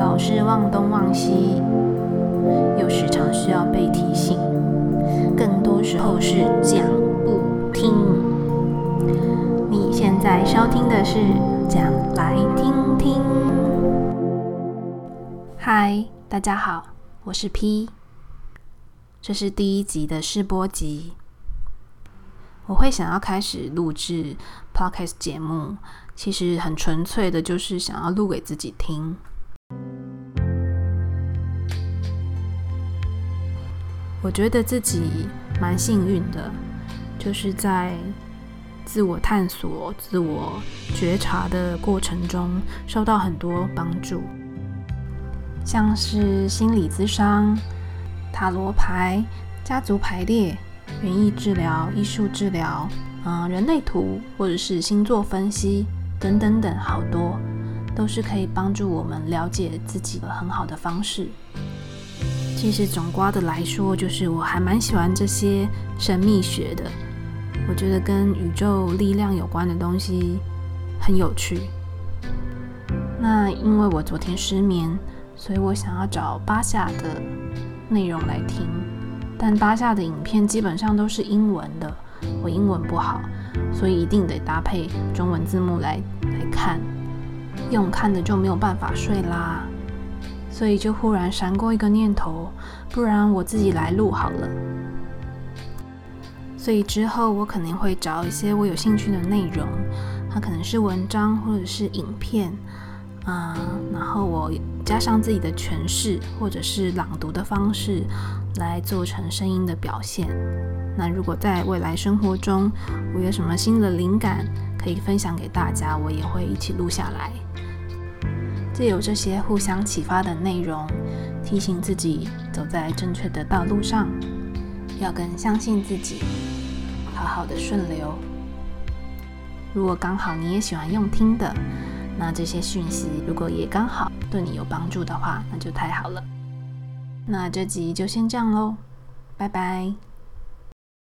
老是忘东忘西，又时常需要被提醒，更多时候是讲不听。你现在收听的是《讲来听听》。嗨，大家好，我是 P，这是第一集的试播集。我会想要开始录制 podcast 节目，其实很纯粹的，就是想要录给自己听。我觉得自己蛮幸运的，就是在自我探索、自我觉察的过程中，受到很多帮助，像是心理咨商、塔罗牌、家族排列。园艺治疗、艺术治疗，嗯，人类图或者是星座分析等等等，好多都是可以帮助我们了解自己的很好的方式。其实总瓜的来说，就是我还蛮喜欢这些神秘学的，我觉得跟宇宙力量有关的东西很有趣。那因为我昨天失眠，所以我想要找巴夏的内容来听。但搭下的影片基本上都是英文的，我英文不好，所以一定得搭配中文字幕来来看，用看的就没有办法睡啦，所以就忽然闪过一个念头，不然我自己来录好了。所以之后我肯定会找一些我有兴趣的内容，它可能是文章或者是影片。嗯，然后我加上自己的诠释或者是朗读的方式，来做成声音的表现。那如果在未来生活中，我有什么新的灵感可以分享给大家，我也会一起录下来。借由这些互相启发的内容，提醒自己走在正确的道路上，要更相信自己，好好的顺流。如果刚好你也喜欢用听的。那这些讯息如果也刚好对你有帮助的话，那就太好了。那这集就先这样喽，拜拜。